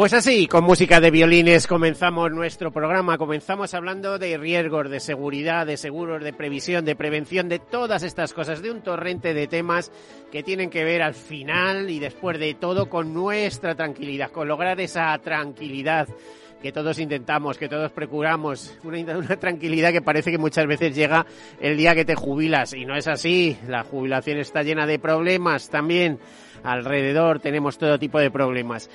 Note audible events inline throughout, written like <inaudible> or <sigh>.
Pues así, con música de violines comenzamos nuestro programa. Comenzamos hablando de riesgos, de seguridad, de seguros, de previsión, de prevención, de todas estas cosas, de un torrente de temas que tienen que ver al final y después de todo con nuestra tranquilidad, con lograr esa tranquilidad que todos intentamos, que todos procuramos, una, tranquilidad que parece que muchas veces llega el día que te jubilas y no es así. La jubilación está llena de problemas también. Alrededor tenemos todo tipo de problemas.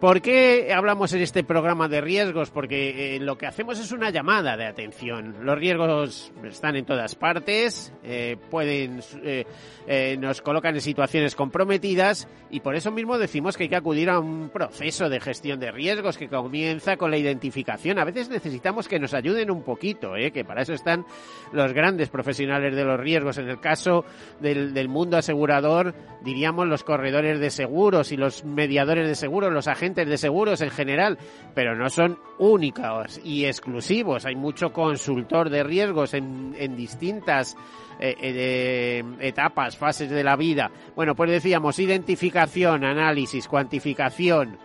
¿Por qué hablamos en este programa de riesgos? Porque eh, lo que hacemos es una llamada de atención. Los riesgos están en todas partes, eh, pueden, eh, nos colocan en situaciones comprometidas y por eso mismo decimos que hay que acudir a un proceso de gestión de riesgos que comienza con la identificación. A veces necesitamos que nos ayuden un poquito, que para eso están los grandes profesionales de los riesgos. En el caso del, del mundo asegurador, diríamos los corredores de seguros y los mediadores de seguros, los agentes de seguros en general, pero no son únicos y exclusivos. Hay mucho consultor de riesgos en, distintas eh, eh, etapas, fases de la vida. Bueno, pues decíamos identificación, análisis, cuantificación,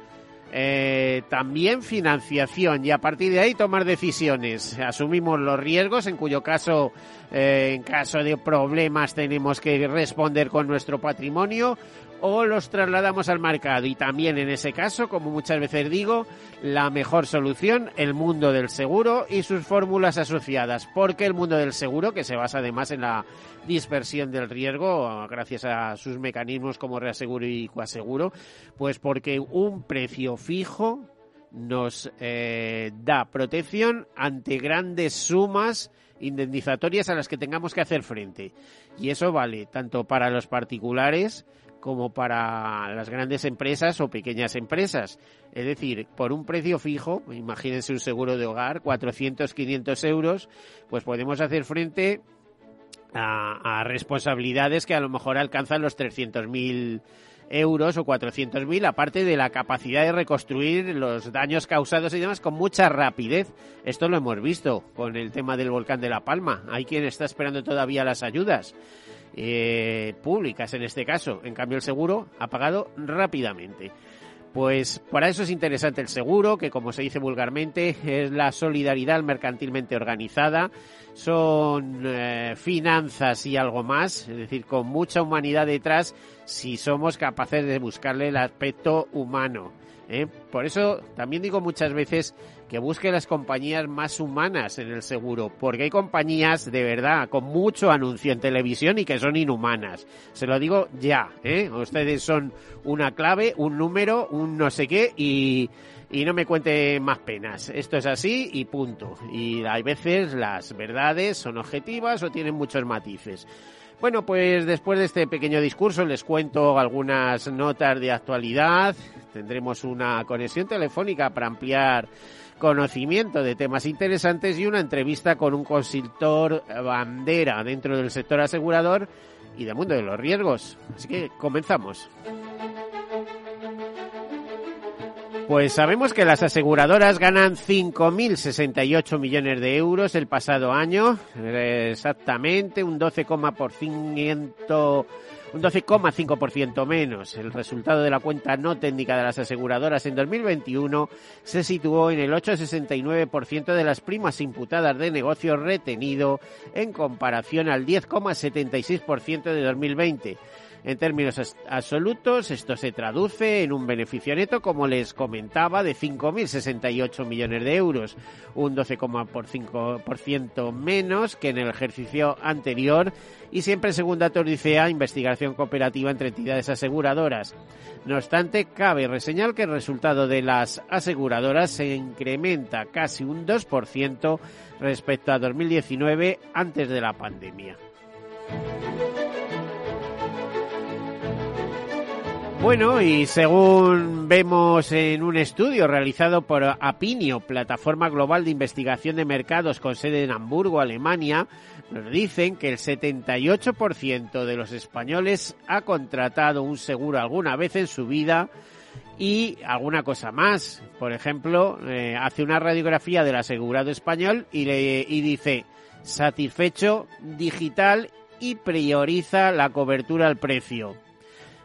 eh, también financiación y a partir de ahí tomar decisiones. Asumimos los riesgos, en cuyo caso, en caso de problemas, tenemos que responder con nuestro patrimonio o los trasladamos al mercado. Y también en ese caso, como muchas veces digo, la mejor solución, el mundo del seguro y sus fórmulas asociadas. Porque el mundo del seguro, que se basa además en la dispersión del riesgo, gracias a sus mecanismos como reaseguro y coaseguro, pues porque un precio fijo nos eh, da protección ante grandes sumas indemnizatorias a las que tengamos que hacer frente. Y eso vale tanto para los particulares como para las grandes empresas o pequeñas empresas. Es decir, por un precio fijo, imagínense un seguro de hogar, 400, 500 euros, pues podemos hacer frente a, responsabilidades que a lo mejor alcanzan los 300.000 euros o 400.000, aparte de la capacidad de reconstruir los daños causados y demás con mucha rapidez. Esto lo hemos visto con el tema del volcán de La Palma. Hay quien está esperando todavía las ayudas eh, públicas en este caso. En cambio, el seguro ha pagado rápidamente. Pues para eso es interesante el seguro, que como se dice vulgarmente es la solidaridad mercantilmente organizada, son eh, finanzas y algo más, es decir, con mucha humanidad detrás si somos capaces de buscarle el aspecto humano. ¿Eh? Por eso también digo muchas veces que busque las compañías más humanas en el seguro, porque hay compañías de verdad con mucho anuncio en televisión y que son inhumanas. Se lo digo ya, ¿eh? Ustedes son una clave, un número, un no sé qué y, y no me cuente más penas. Esto es así y punto. Y hay veces las verdades son objetivas o tienen muchos matices. Bueno, pues después de este pequeño discurso les cuento algunas notas de actualidad. Tendremos una conexión telefónica para ampliar conocimiento de temas interesantes y una entrevista con un consultor bandera dentro del sector asegurador y del mundo de los riesgos. Así que comenzamos. Pues sabemos que las aseguradoras ganan 5.068 millones de euros el pasado año, exactamente un 12,5% un 12,5% menos. El resultado de la cuenta no técnica de las aseguradoras en 2021 se situó en el 8,69% de las primas imputadas de negocio retenido en comparación al 10,76% de 2020. En términos absolutos, esto se traduce en un beneficio neto, como les comentaba, de 5.068 millones de euros, un 12,5% menos que en el ejercicio anterior y siempre según datos de ICEA, investigación cooperativa entre entidades aseguradoras. No obstante, cabe reseñar que el resultado de las aseguradoras se incrementa casi un 2% respecto a 2019 antes de la pandemia. Bueno, y según vemos en un estudio realizado por Apinio, plataforma global de investigación de mercados con sede en Hamburgo, Alemania, nos dicen que el 78% de los españoles ha contratado un seguro alguna vez en su vida y alguna cosa más. Por ejemplo, eh, hace una radiografía del asegurado español y, le, y dice satisfecho digital y prioriza la cobertura al precio.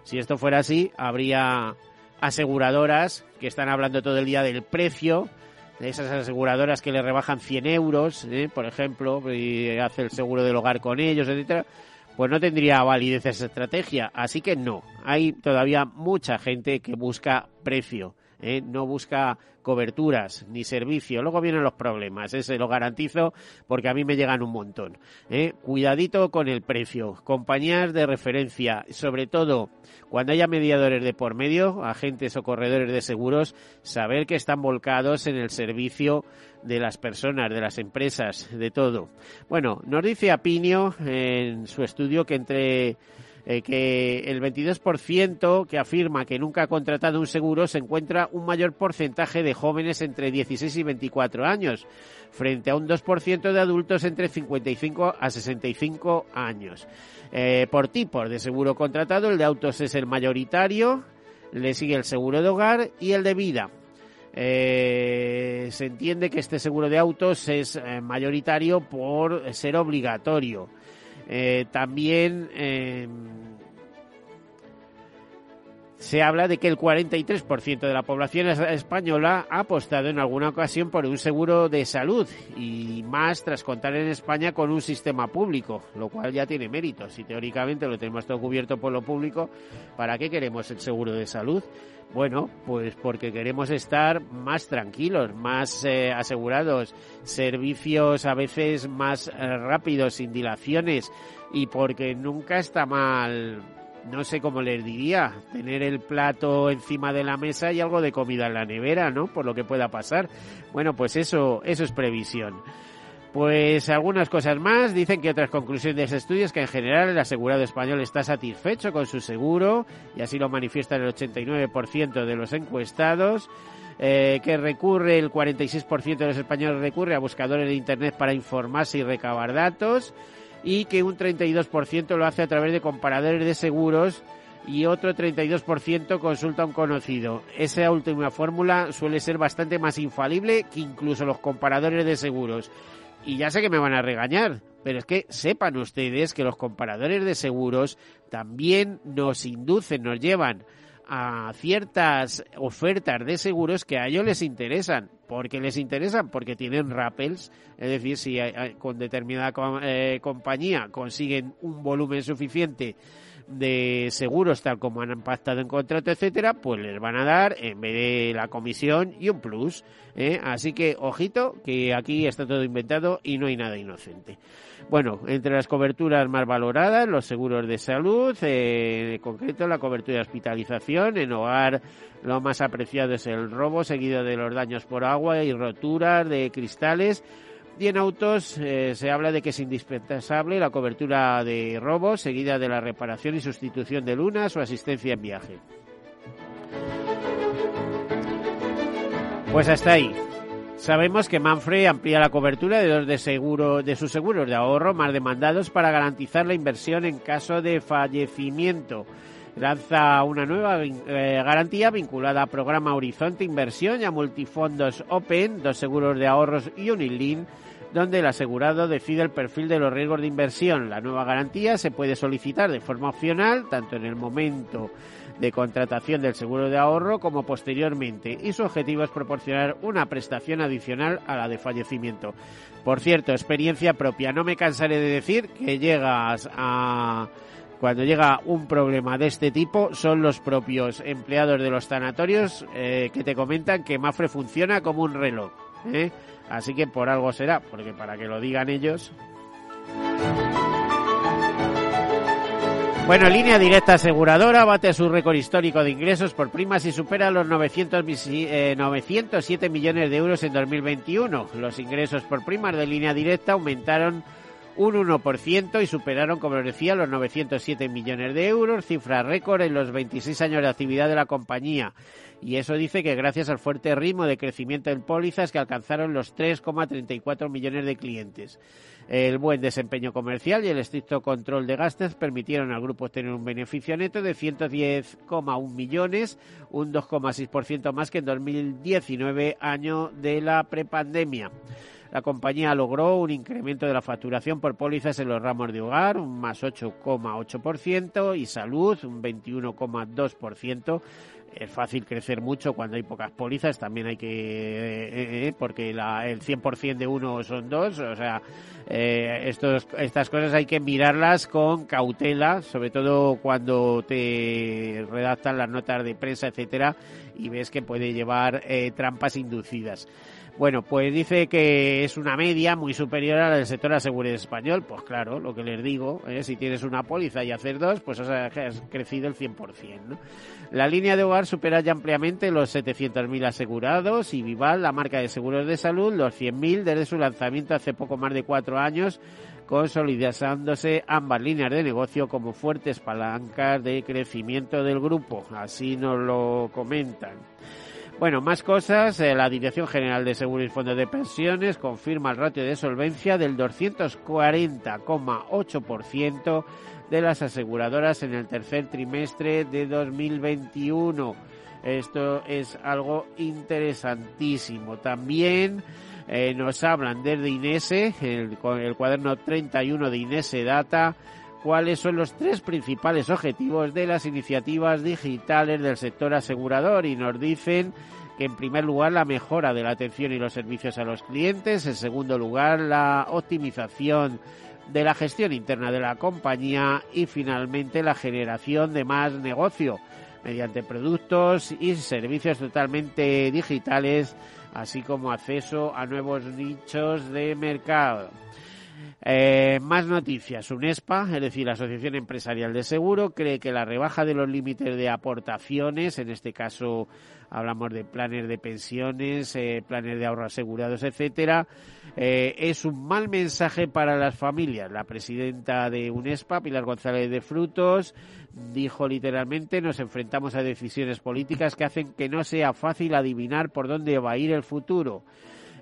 Si esto fuera así, habría aseguradoras que están hablando todo el día del precio, de esas aseguradoras que le rebajan 100 euros, ¿eh? por ejemplo, y hace el seguro del hogar con ellos, etcétera, pues no tendría validez esa estrategia. Así que no, hay todavía mucha gente que busca precio. ¿Eh? no busca coberturas ni servicio. Luego vienen los problemas, ¿eh? lo garantizo porque a mí me llegan un montón. ¿eh? Cuidadito con el precio, compañías de referencia, sobre todo cuando haya mediadores de por medio, agentes o corredores de seguros, saber que están volcados en el servicio de las personas, de las empresas, de todo. Bueno, nos dice Apinio en su estudio que entre eh, que el 22% que afirma que nunca ha contratado un seguro se encuentra un mayor porcentaje de jóvenes entre 16 y 24 años, frente a un 2% de adultos entre 55 a 65 años. Eh, por tipos de seguro contratado, el de autos es el mayoritario, le sigue el seguro de hogar y el de vida. Eh, se entiende que este seguro de autos es mayoritario por ser obligatorio. Eh, también eh, se habla de que el 43% de la población española ha apostado en alguna ocasión por un seguro de salud y más tras contar en España con un sistema público, lo cual ya tiene mérito. Si teóricamente lo tenemos todo cubierto por lo público, ¿para qué queremos el seguro de salud? Bueno, pues porque queremos estar más tranquilos, más eh, asegurados, servicios a veces más eh, rápidos, sin dilaciones y porque nunca está mal, no sé cómo les diría, tener el plato encima de la mesa y algo de comida en la nevera, ¿no? Por lo que pueda pasar. Bueno, pues eso, eso es previsión. Pues algunas cosas más. Dicen que otras conclusiones de ese estudio es que en general el asegurado español está satisfecho con su seguro y así lo manifiesta el 89% de los encuestados. Eh, que recurre, el 46% de los españoles recurre a buscadores de Internet para informarse y recabar datos y que un 32% lo hace a través de comparadores de seguros y otro 32% consulta a un conocido. Esa última fórmula suele ser bastante más infalible que incluso los comparadores de seguros y ya sé que me van a regañar, pero es que sepan ustedes que los comparadores de seguros también nos inducen, nos llevan a ciertas ofertas de seguros que a ellos les interesan. porque les interesan? Porque tienen rappels, es decir, si con determinada eh, compañía consiguen un volumen suficiente de seguros tal como han pactado en contrato, etcétera, pues les van a dar en vez de la comisión y un plus. ¿eh? Así que ojito que aquí está todo inventado y no hay nada inocente. Bueno, entre las coberturas más valoradas, los seguros de salud, eh, en concreto la cobertura de hospitalización, en hogar lo más apreciado es el robo, seguido de los daños por agua y roturas de cristales, y en autos eh, se habla de que es indispensable la cobertura de robos, seguida de la reparación y sustitución de lunas o asistencia en viaje. Pues hasta ahí. Sabemos que Manfred amplía la cobertura de dos de, seguro, de sus seguros de ahorro más demandados para garantizar la inversión en caso de fallecimiento. Lanza una nueva eh, garantía vinculada a programa Horizonte Inversión y a multifondos Open, dos seguros de ahorros y Unilin donde el asegurado decide el perfil de los riesgos de inversión. La nueva garantía se puede solicitar de forma opcional, tanto en el momento de contratación del seguro de ahorro como posteriormente, y su objetivo es proporcionar una prestación adicional a la de fallecimiento. Por cierto, experiencia propia, no me cansaré de decir que llegas a cuando llega un problema de este tipo son los propios empleados de los tanatorios eh, que te comentan que Mafre funciona como un reloj. ¿eh? Así que por algo será, porque para que lo digan ellos. Bueno, línea directa aseguradora bate su récord histórico de ingresos por primas y supera los 900, 907 millones de euros en 2021. Los ingresos por primas de línea directa aumentaron un 1% y superaron, como decía, los 907 millones de euros, cifra récord en los 26 años de actividad de la compañía. Y eso dice que gracias al fuerte ritmo de crecimiento en pólizas que alcanzaron los 3,34 millones de clientes. El buen desempeño comercial y el estricto control de gastos permitieron al grupo tener un beneficio neto de 110,1 millones, un 2,6% más que en 2019, año de la prepandemia. La compañía logró un incremento de la facturación por pólizas en los ramos de hogar, un más 8,8%, y salud, un 21,2%. Es fácil crecer mucho cuando hay pocas pólizas, también hay que, eh, eh, porque la, el 100% de uno son dos, o sea, eh, estos, estas cosas hay que mirarlas con cautela, sobre todo cuando te redactan las notas de prensa, etcétera, y ves que puede llevar trampas inducidas. Bueno, pues dice que es una media muy superior a la del sector de seguridad español. Pues claro, lo que les digo, ¿eh? si tienes una póliza y hacer dos, pues has, crecido el 100%. ¿no? La línea de hogar supera ya ampliamente los 700.000 asegurados y Vival, la marca de seguros de salud, los 100.000 desde su lanzamiento hace poco más de cuatro años consolidándose ambas líneas de negocio como fuertes palancas de crecimiento del grupo. Así nos lo comentan. Bueno, más cosas. Eh, la Dirección General de Seguros y Fondos de Pensiones confirma el ratio de solvencia del 240,8% de las aseguradoras en el tercer trimestre de 2021. Esto es algo interesantísimo. También eh, nos hablan desde INESE, el, el cuaderno 31 de INESE Data, cuáles son los tres principales objetivos de las iniciativas digitales del sector asegurador. Y nos dicen que en primer lugar la mejora de la atención y los servicios a los clientes, en segundo lugar la optimización de la gestión interna de la compañía. Y finalmente la generación de más negocio mediante productos y servicios totalmente digitales, así como acceso a nuevos nichos de mercado. Eh, más noticias. UNESPA, es decir, la Asociación Empresarial de Seguro, cree que la rebaja de los límites de aportaciones, en este caso hablamos de planes de pensiones, eh, planes de ahorro asegurados, etcétera, eh, es un mal mensaje para las familias. La presidenta de UNESPA, Pilar González de Frutos, dijo literalmente nos enfrentamos a decisiones políticas que hacen que no sea fácil adivinar por dónde va a ir el futuro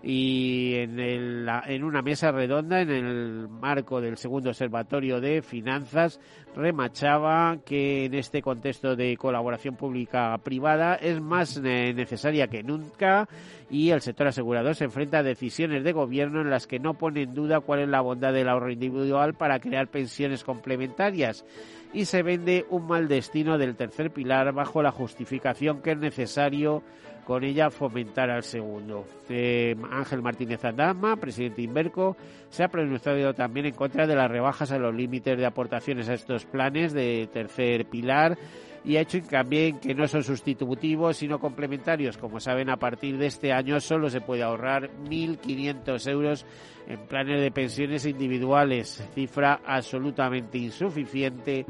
y en, el, en una mesa redonda en el marco del segundo observatorio de finanzas remachaba que en este contexto de colaboración pública-privada es más necesaria que nunca y el sector asegurador se enfrenta a decisiones de gobierno en las que no pone en duda cuál es la bondad del ahorro individual para crear pensiones complementarias y se vende un mal destino del tercer pilar bajo la justificación que es necesario con ella fomentar al segundo. Eh, Ángel Martínez Andama, presidente de Inverco, se ha pronunciado también en contra de las rebajas a los límites de aportaciones a estos planes de tercer pilar y ha hecho en que no son sustitutivos sino complementarios. Como saben, a partir de este año solo se puede ahorrar 1.500 euros en planes de pensiones individuales, cifra absolutamente insuficiente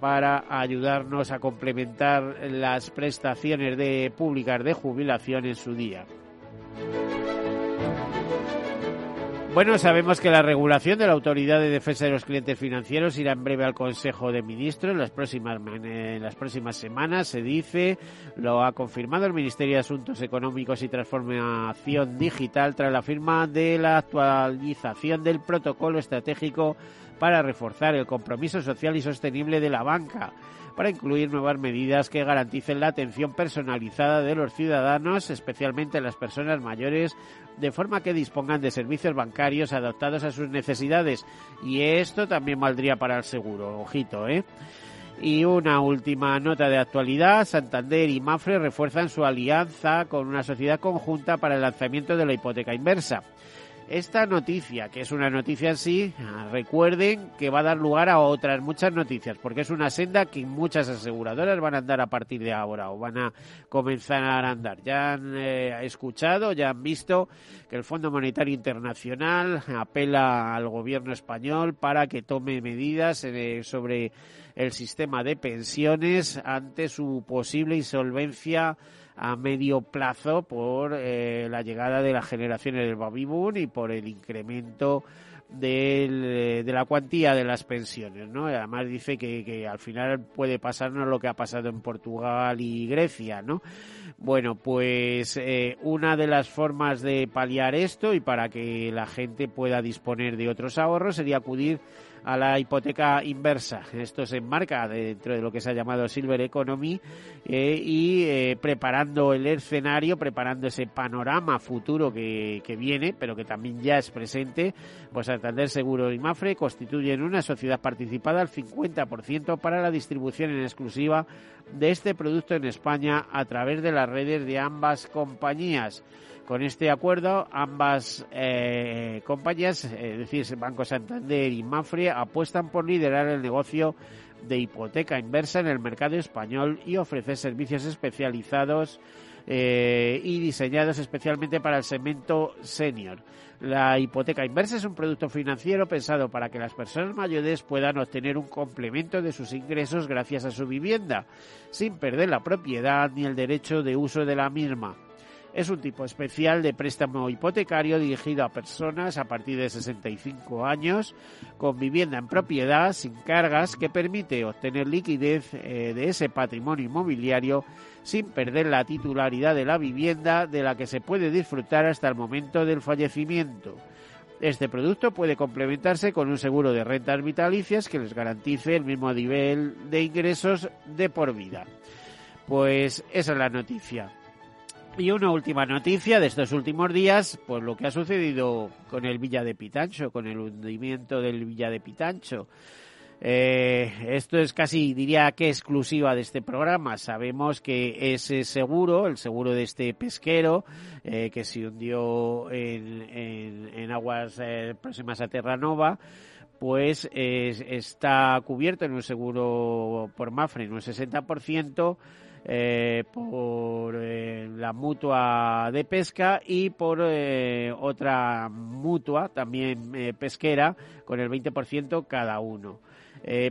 para ayudarnos a complementar las prestaciones de públicas de jubilación en su día. Bueno, sabemos que la regulación de la Autoridad de Defensa de los Clientes Financieros irá en breve al Consejo de Ministros en las próximas, en las próximas semanas, se dice. Lo ha confirmado el Ministerio de Asuntos Económicos y Transformación Digital tras la firma de la actualización del protocolo estratégico para reforzar el compromiso social y sostenible de la banca, para incluir nuevas medidas que garanticen la atención personalizada de los ciudadanos, especialmente las personas mayores, de forma que dispongan de servicios bancarios adaptados a sus necesidades. Y esto también valdría para el seguro, ojito, ¿eh? Y una última nota de actualidad, Santander y Mafre refuerzan su alianza con una sociedad conjunta para el lanzamiento de la hipoteca inversa. Esta noticia, que es una noticia en sí, recuerden que va a dar lugar a otras muchas noticias, porque es una senda que muchas aseguradoras van a andar a partir de ahora o van a comenzar a andar. Ya han eh, escuchado, ya han visto que el Fondo Monetario Internacional apela al gobierno español para que tome medidas eh, sobre el sistema de pensiones ante su posible insolvencia a medio plazo por eh, la llegada de las generaciones del baby boom y por el incremento de la cuantía de las pensiones, ¿no? Además dice que, que, al final puede pasarnos lo que ha pasado en Portugal y Grecia, ¿no? Bueno, pues eh, una de las formas de paliar esto y para que la gente pueda disponer de otros ahorros sería acudir a la hipoteca inversa. Esto se enmarca dentro de lo que se ha llamado Silver Economy eh, y eh, preparando el escenario, preparando ese panorama futuro que, que, viene, pero que también ya es presente, pues Santander Seguro y Mafre constituyen una sociedad participada al 50% para la distribución en exclusiva de este producto en España a través de las redes de ambas compañías. Con este acuerdo, ambas eh, compañías, es decir, Banco Santander y Mafre, apuestan por liderar el negocio de hipoteca inversa en el mercado español y ofrecer servicios especializados eh, y diseñados especialmente para el segmento senior. La hipoteca inversa es un producto financiero pensado para que las personas mayores puedan obtener un complemento de sus ingresos gracias a su vivienda, sin perder la propiedad ni el derecho de uso de la misma. Es un tipo especial de préstamo hipotecario dirigido a personas a partir de 65 años con vivienda en propiedad sin cargas que permite obtener liquidez eh, de ese patrimonio inmobiliario sin perder la titularidad de la vivienda de la que se puede disfrutar hasta el momento del fallecimiento. Este producto puede complementarse con un seguro de rentas vitalicias que les garantice el mismo nivel de ingresos de por vida. Pues esa es la noticia. Y una última noticia de estos últimos días, pues lo que ha sucedido con el Villa de Pitancho, con el hundimiento del Villa de Pitancho. Eh, esto es casi, diría que exclusiva de este programa. Sabemos que ese seguro, el seguro de este pesquero, eh, que se hundió en, aguas eh, próximas a Terranova, pues está cubierto en un seguro por Mafre en un 60%, eh, por eh, la mutua de pesca y por eh, otra mutua también pesquera con el 20% cada uno.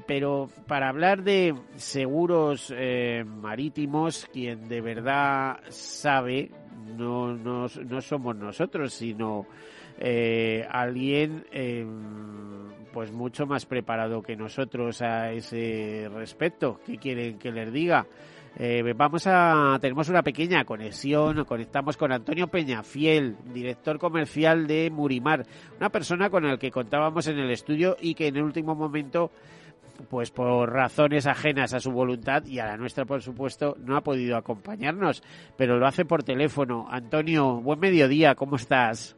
pero para hablar de seguros marítimos, quien de verdad sabe no, no, no somos nosotros, sino alguien pues mucho más preparado que nosotros a ese respecto. ¿Qué quieren que les diga? Eh, vamos a tenemos una pequeña conexión, conectamos con Antonio Peñafiel, director comercial de Murimar, una persona con la que contábamos en el estudio y que en el último momento pues por razones ajenas a su voluntad y a la nuestra, por supuesto, no ha podido acompañarnos, pero lo hace por teléfono. Antonio, buen mediodía, ¿cómo estás?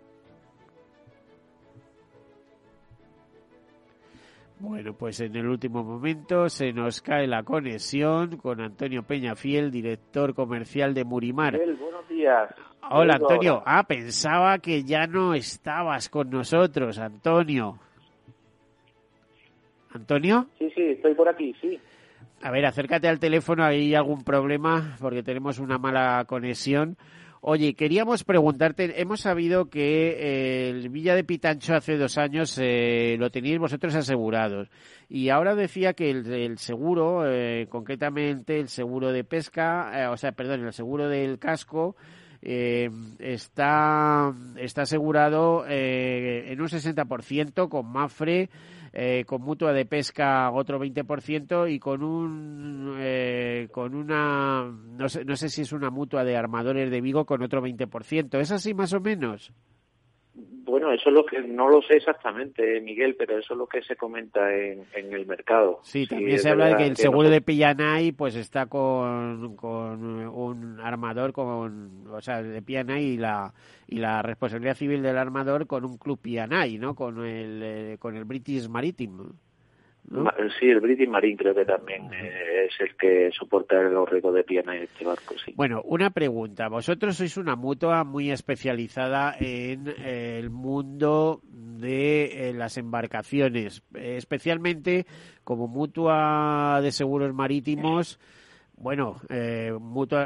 Bueno, pues en el último momento se nos cae la conexión con Antonio Peñafiel, director comercial de Murimar. buenos días. Hola, Antonio. Ah, pensaba que ya no estabas con nosotros, Antonio. ¿Antonio? Sí, sí, estoy por aquí, sí. A ver, acércate al teléfono, hay algún problema porque tenemos una mala conexión. Oye, queríamos preguntarte, hemos sabido que eh, el Villa de Pitancho hace dos años eh, lo teníais vosotros asegurados. Y ahora decía que el, seguro, eh, concretamente el seguro de pesca, o sea, perdón, el seguro del casco, está, está asegurado en un 60% con Mafre eh, con mutua de pesca otro 20% y con un eh, con una no sé, no sé si es una mutua de armadores de Vigo con otro 20%. ¿Es así más o menos? Bueno, eso es lo que no lo sé exactamente, Miguel, pero eso es lo que se comenta en, el mercado. Sí, también se habla de que el seguro de Pillanay pues está con, con un armador, con, o sea, de Pillanay y la y la responsabilidad civil del armador con un club Pillanay, ¿no? Con el eh, con el British Maritime. Sí, el British Marine creo que también eh, es el que soporta el riesgos de pierna en este barco, sí. Bueno, una pregunta. Vosotros sois una mutua muy especializada en el mundo de las embarcaciones, especialmente como mutua de seguros marítimos bueno, eh,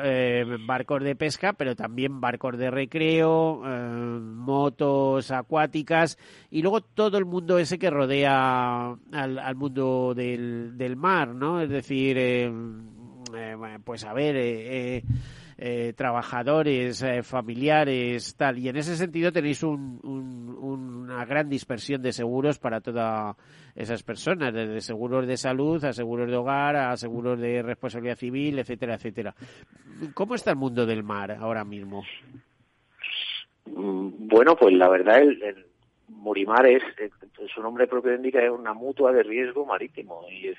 eh, barcos de pesca, pero también barcos de recreo, eh, motos acuáticas y luego todo el mundo ese que rodea al, mundo del, del, mar, ¿no? Es decir, eh, pues a ver eh, trabajadores, eh, familiares, tal. Y en ese sentido tenéis una gran dispersión de seguros para todas esas personas, desde seguros de salud a seguros de hogar, a seguros de responsabilidad civil, etcétera, etcétera. ¿Cómo está el mundo del mar ahora mismo? Mm, bueno, pues la verdad, el, Murimar es, eh, su nombre propio indica, es una mutua de riesgo marítimo y es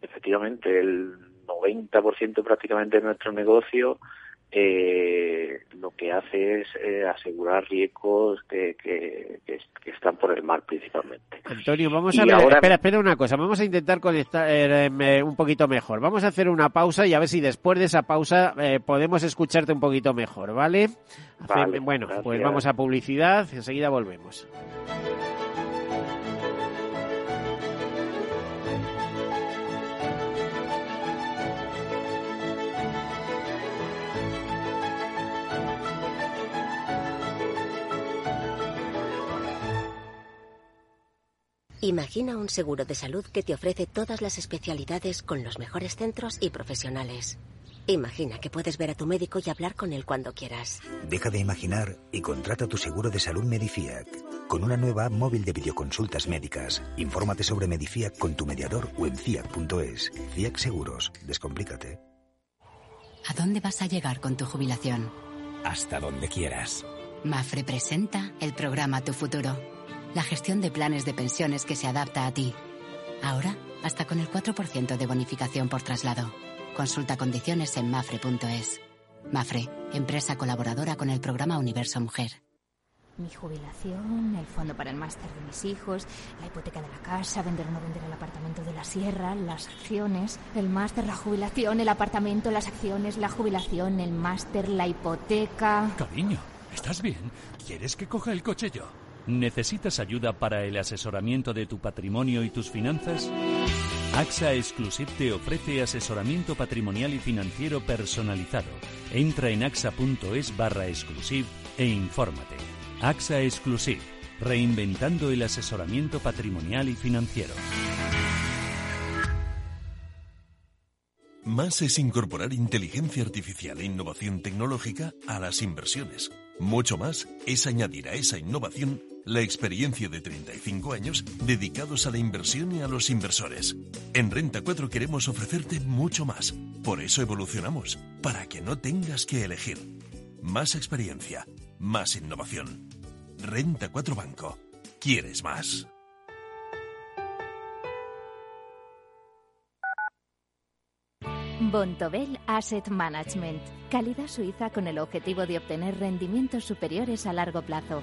efectivamente el 90% prácticamente de nuestro negocio eh, lo que hace es eh, asegurar riesgos que, que, están por el mar principalmente. Antonio, vamos a ver, espera, espera una cosa, vamos a intentar conectar eh, un poquito mejor. Vamos a hacer una pausa y a ver si después de esa pausa eh, podemos escucharte un poquito mejor, ¿vale? bueno, pues vamos a publicidad, enseguida volvemos. Imagina un seguro de salud que te ofrece todas las especialidades con los mejores centros y profesionales. Imagina que puedes ver a tu médico y hablar con él cuando quieras. Deja de imaginar y contrata tu seguro de salud Medifiac. Con una nueva app móvil de videoconsultas médicas. Infórmate sobre Medifiac con tu mediador o en fiac.es. Fiac Seguros. Descomplícate. ¿A dónde vas a llegar con tu jubilación? Hasta donde quieras. Mafre presenta el programa Tu Futuro la gestión de planes de pensiones que se adapta a ti. Ahora, hasta con el 4% de bonificación por traslado. Consulta condiciones en mafre.es. Mafre, empresa colaboradora con el programa Universo Mujer. Mi jubilación, el fondo para el máster de mis hijos, la hipoteca de la casa, vender o no vender el apartamento de la sierra, las acciones, el máster, la jubilación, el apartamento, las acciones, la jubilación, el máster, la hipoteca. Cariño, ¿estás bien? ¿Quieres que coja el coche yo? ¿Necesitas ayuda para el asesoramiento de tu patrimonio y tus finanzas? AXA Exclusive te ofrece asesoramiento patrimonial y financiero personalizado. Entra en axa.es barra exclusive e infórmate. AXA Exclusive, reinventando el asesoramiento patrimonial y financiero. Más es incorporar inteligencia artificial e innovación tecnológica a las inversiones. Mucho más es añadir a esa innovación la experiencia de 35 años dedicados a la inversión y a los inversores. En Renta 4 queremos ofrecerte mucho más. Por eso evolucionamos, para que no tengas que elegir. Más experiencia, más innovación. Renta 4 Banco. ¿Quieres más? Bontobel Asset Management. Calidad suiza con el objetivo de obtener rendimientos superiores a largo plazo.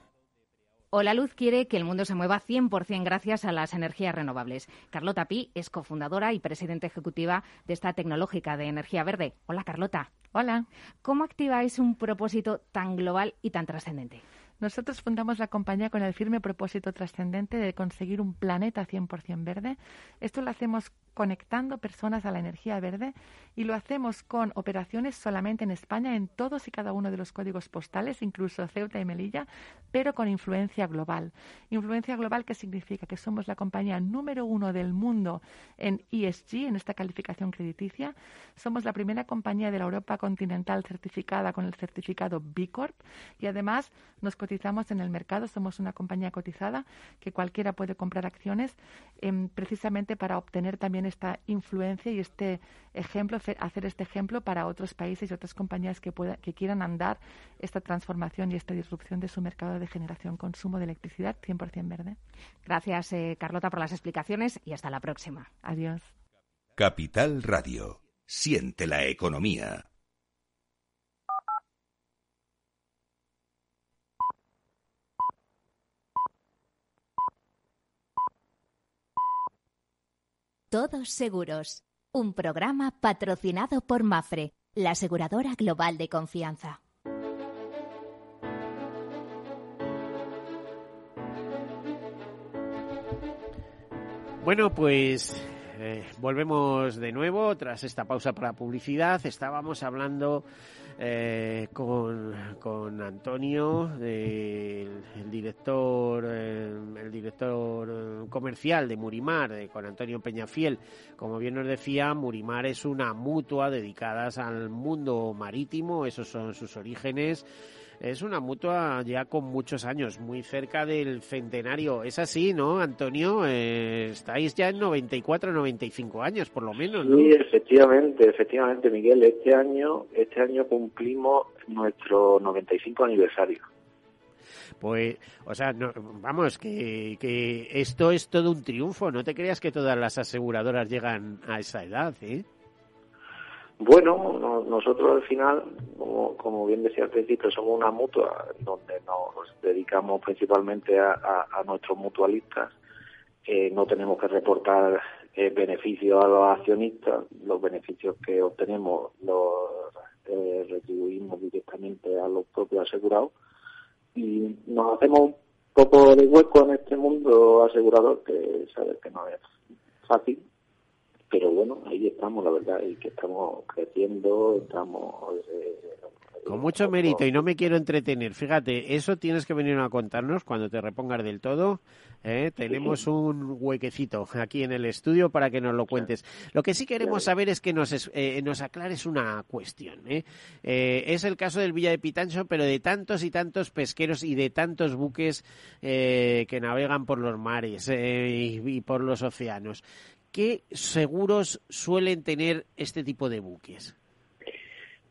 Hola Luz quiere que el mundo se mueva 100% gracias a las energías renovables. Carlota Pi es cofundadora y presidenta ejecutiva de esta tecnológica de energía verde. Hola Carlota. Hola. ¿Cómo activáis un propósito tan global y tan trascendente? Nosotros fundamos la compañía con el firme propósito trascendente de conseguir un planeta 100% verde. Esto lo hacemos conectando personas a la energía verde y lo hacemos con operaciones solamente en España, en todos y cada uno de los códigos postales, incluso Ceuta y Melilla, pero con influencia global. Influencia global que significa que somos la compañía número uno del mundo en ESG, en esta calificación crediticia. Somos la primera compañía de la Europa continental certificada con el certificado B Corp y además nos cotizamos en el mercado. Somos una compañía cotizada que cualquiera puede comprar acciones em, precisamente para obtener también esta influencia y este ejemplo, hacer este ejemplo para otros países y otras compañías que, que quieran andar esta transformación y esta disrupción de su mercado de generación consumo de electricidad 100% verde. Gracias, eh, Carlota, por las explicaciones y hasta la próxima. Adiós. Capital Radio. Siente la economía. Todos Seguros, un programa patrocinado por Mafre, la aseguradora global de confianza. Bueno, pues eh, volvemos de nuevo tras esta pausa para publicidad. Estábamos hablando eh, con, con, Antonio, el, director, eh, el director comercial de Murimar, con Antonio Peñafiel. Como bien nos decía, Murimar es una mutua dedicada al mundo marítimo, esos son sus orígenes. Es una mutua ya con muchos años, muy cerca del centenario. Es así, ¿no, Antonio? Eh, estáis ya en 94, 95 años, por lo menos, ¿no? Sí, efectivamente, efectivamente, Miguel. Este año, este año cumplimos nuestro 95 aniversario. Pues, o sea, no, vamos, que, que esto es todo un triunfo. No te creas que todas las aseguradoras llegan a esa edad, ¿eh? Bueno, nosotros al final, como, bien decía al principio, somos una mutua donde nos dedicamos principalmente a, nuestros mutualistas. Eh, no tenemos que reportar eh, beneficios a los accionistas. Los beneficios que obtenemos los eh, retribuimos directamente a los propios asegurados. Y nos hacemos un poco de hueco en este mundo asegurador que sabes que no es fácil pero bueno, ahí estamos, la verdad, y que estamos creciendo, estamos... Eh, con mucho mérito y no me quiero entretener. Fíjate, eso tienes que venir a contarnos cuando te repongas del todo. ¿eh? Tenemos un huequecito aquí en el estudio para que nos lo cuentes. Lo que sí queremos saber es que nos, eh, nos aclares una cuestión. ¿eh? es el caso del Villa de Pitancho, pero de tantos y tantos pesqueros y de tantos buques que navegan por los mares y por los océanos. ¿Qué seguros suelen tener este tipo de buques?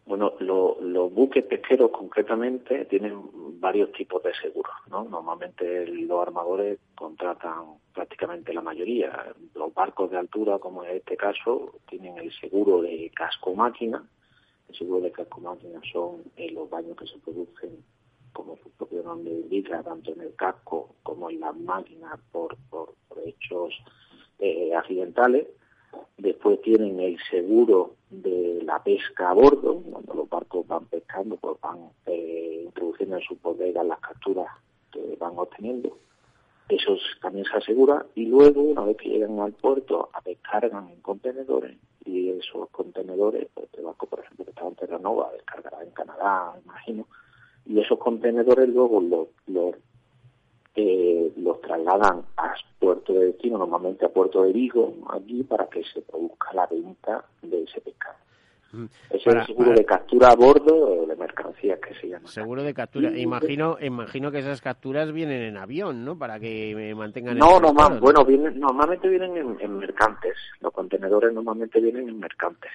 Bueno, los buques pesqueros concretamente tienen varios tipos de seguros, ¿no? Normalmente los armadores contratan prácticamente la mayoría. Los barcos de altura, como en este caso, tienen el seguro de casco máquina. El seguro de casco máquina son eh, los daños que se producen, como su propio nombre indica, tanto en el casco como en las máquinas por, por hechos eh, accidentales. Después tienen el seguro de la pesca a bordo, cuando los barcos van pescando, pues van eh, introduciendo en sus bodegas las capturas que van obteniendo. Eso también se asegura y luego, una vez que llegan al puerto, descargan en contenedores y esos contenedores, pues este barco, por ejemplo, que está en Terranova, descargará en Canadá, imagino, y esos contenedores luego los, los eh, los trasladan a puerto de destino, normalmente a puerto de Vigo, allí para que se produzca la venta de ese pescado. Mm. es el seguro de captura a bordo de mercancías que se llama. Seguro de captura. imagino, imagino que esas capturas vienen en avión, ¿no? Para que mantengan. No, no, bueno, vienen, normalmente vienen en, mercantes. Los contenedores normalmente vienen en mercantes.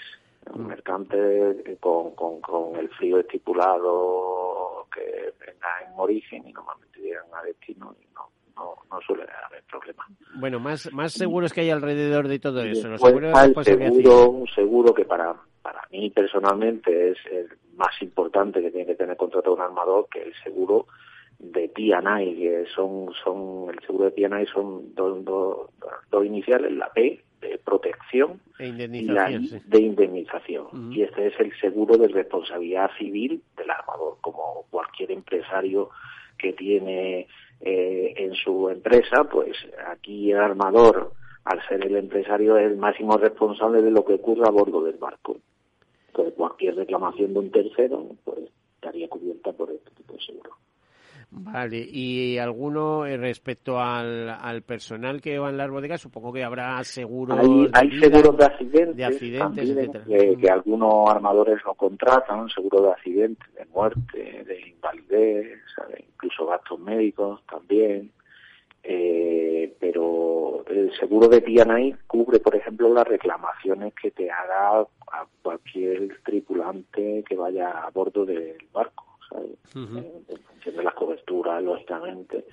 En mercantes eh, con, con, con el frío estipulado que venga en origen y normalmente llegan a destino y no, no, no suele haber problemas. Bueno, más, más seguros que hay alrededor de todo eso. Los seguros seguro, un seguro que para, para mí personalmente es el más importante que tiene que tener contratado un armador, que el seguro de P&I, que son, son, el seguro de P&I son dos, dos, dos iniciales, la P de protección e y la de indemnización. Y este es el seguro de responsabilidad civil del armador, como cualquier empresario que tiene eh, en su empresa, pues aquí el armador al ser el empresario el máximo responsable de lo que ocurra a bordo del barco. Entonces, cualquier reclamación de un tercero, pues estaría cubierta por este tipo de seguro. Vale, y alguno eh, respecto al, al, personal que va en las bodegas, supongo que habrá seguros. Hay, hay seguros de accidentes, de accidentes que, algunos armadores no contratan, seguro de accidentes, de muerte, de invalidez, incluso gastos médicos también. Eh, pero el seguro de P&I cubre, por ejemplo, las reclamaciones que te haga a cualquier tripulante que vaya a bordo del barco, ¿sabes? en función de las coberturas, lógicamente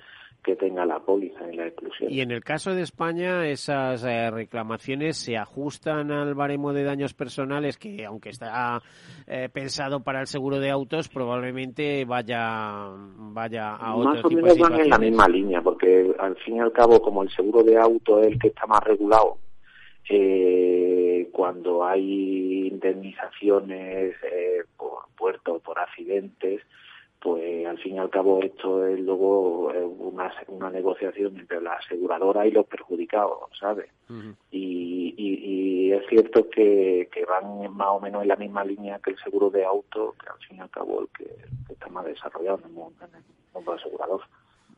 que tenga la póliza en la exclusión. Y en el caso de España, esas eh, reclamaciones se ajustan al baremo de daños personales que, aunque está eh, pensado para el seguro de autos, probablemente vaya vaya a otro Más o menos van en la misma línea, porque al fin y al cabo, como el seguro de auto es el que está más regulado, eh, cuando hay indemnizaciones eh, por puertos, por accidentes, pues al fin y al cabo esto es luego una, una negociación entre la aseguradora y los perjudicados, ¿sabes? y, y, es cierto que, que van más o menos en la misma línea que el seguro de auto, que al fin y al cabo el que, está más desarrollado en el mundo asegurador.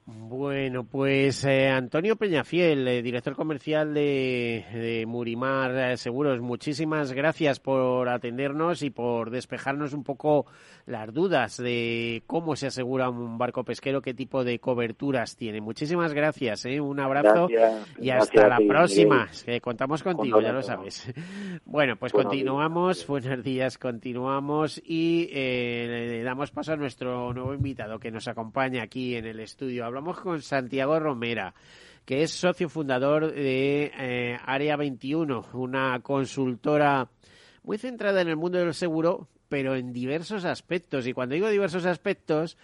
Bueno, pues eh, Antonio Peñafiel, eh, director comercial de, de Murimar eh, Seguros, muchísimas gracias por atendernos y por despejarnos un poco las dudas de cómo se asegura un barco pesquero, qué tipo de coberturas tiene. Muchísimas gracias, un abrazo y hasta la próxima. contamos contigo, ya lo sabes. <laughs> Bueno, pues continuamos, buenos días, continuamos y le damos paso a nuestro nuevo invitado que nos acompaña aquí en el estudio hablamos con Santiago Romera, que es socio fundador de eh, Área 21, una consultora muy centrada en el mundo del seguro, pero en diversos aspectos. Y cuando digo diversos aspectos,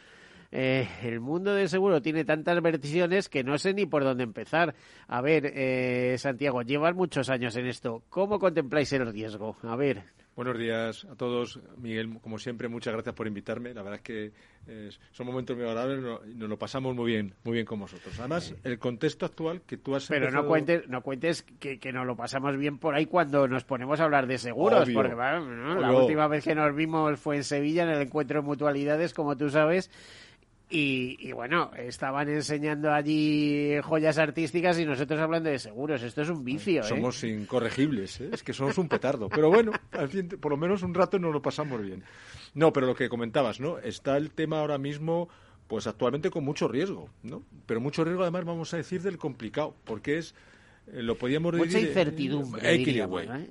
eh, el mundo del seguro tiene tantas versiones que no sé ni por dónde empezar. A ver, eh, Santiago, llevan muchos años en esto. ¿Cómo contempláis el riesgo? A ver. Buenos días a todos. Miguel, como siempre, muchas gracias por invitarme. La verdad es que eh, son momentos muy agradables y nos lo pasamos muy bien, muy bien con vosotros. Además, el contexto actual que tú has Pero no cuentes, no cuentes que, que, nos lo pasamos bien por ahí cuando nos ponemos a hablar de seguros, porque la última vez que nos vimos fue en Sevilla en el encuentro de mutualidades, como tú sabes, y, bueno, estaban enseñando allí joyas artísticas y nosotros hablando de seguros. Esto es un vicio. ¿eh? Somos incorregibles, ¿eh? es que somos un petardo. Pero bueno, por lo menos un rato nos lo pasamos bien. No, pero lo que comentabas, ¿no? Está el tema ahora mismo, pues actualmente con mucho riesgo, ¿no? Pero mucho riesgo además, vamos a decir, del complicado, porque es lo podíamos Mucha incertidumbre.